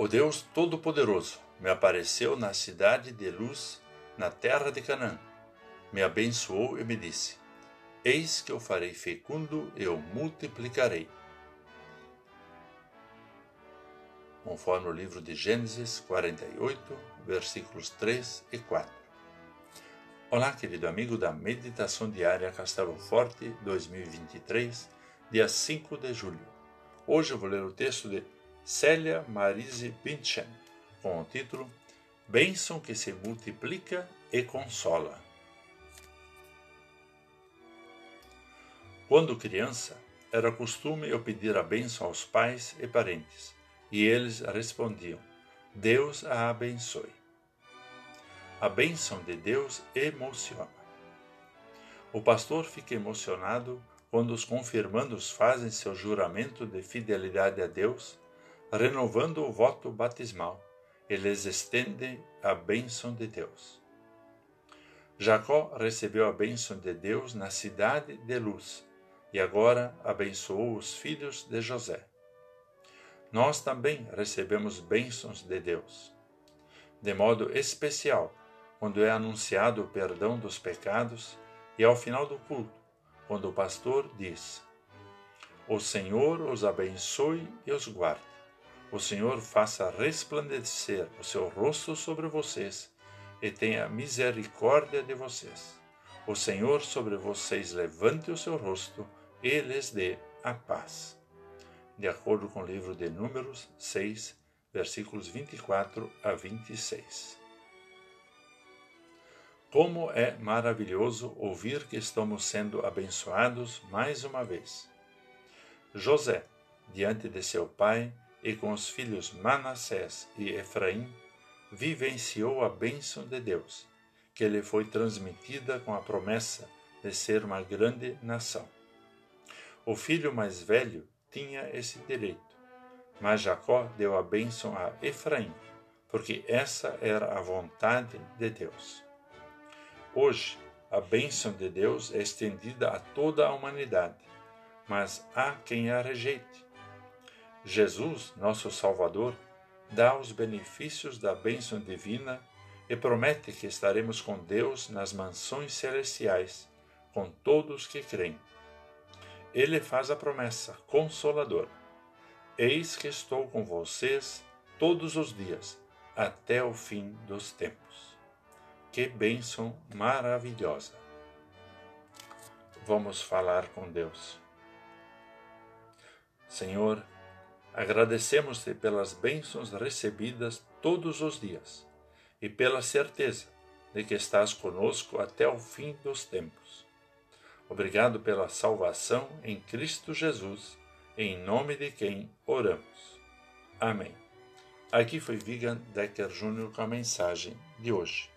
O Deus Todo-Poderoso me apareceu na cidade de luz, na terra de Canaã. Me abençoou e me disse: Eis que eu farei fecundo e o multiplicarei. Conforme o livro de Gênesis 48, versículos 3 e 4. Olá, querido amigo da Meditação Diária Castelo Forte 2023, dia 5 de julho. Hoje eu vou ler o texto de Célia Marise Binchen, com o título Bênção que se multiplica e consola. Quando criança, era costume eu pedir a bênção aos pais e parentes, e eles respondiam: Deus a abençoe. A bênção de Deus emociona. O pastor fica emocionado quando os confirmandos fazem seu juramento de fidelidade a Deus renovando o voto batismal, eles estendem a bênção de Deus. Jacó recebeu a bênção de Deus na cidade de Luz e agora abençoou os filhos de José. Nós também recebemos bênçãos de Deus. De modo especial, quando é anunciado o perdão dos pecados e ao final do culto, quando o pastor diz: O Senhor os abençoe e os guarde. O Senhor faça resplandecer o seu rosto sobre vocês e tenha misericórdia de vocês. O Senhor sobre vocês levante o seu rosto e lhes dê a paz. De acordo com o livro de Números 6, versículos 24 a 26. Como é maravilhoso ouvir que estamos sendo abençoados mais uma vez. José, diante de seu pai, e com os filhos Manassés e Efraim, vivenciou a bênção de Deus, que lhe foi transmitida com a promessa de ser uma grande nação. O filho mais velho tinha esse direito, mas Jacó deu a bênção a Efraim, porque essa era a vontade de Deus. Hoje, a bênção de Deus é estendida a toda a humanidade, mas há quem a rejeite Jesus, nosso Salvador, dá os benefícios da bênção divina e promete que estaremos com Deus nas mansões celestiais, com todos que creem. Ele faz a promessa consoladora: Eis que estou com vocês todos os dias, até o fim dos tempos. Que bênção maravilhosa! Vamos falar com Deus. Senhor, Agradecemos-te pelas bênçãos recebidas todos os dias e pela certeza de que estás conosco até o fim dos tempos. Obrigado pela salvação em Cristo Jesus, em nome de quem oramos. Amém. Aqui foi Vigan Decker Jr. com a mensagem de hoje.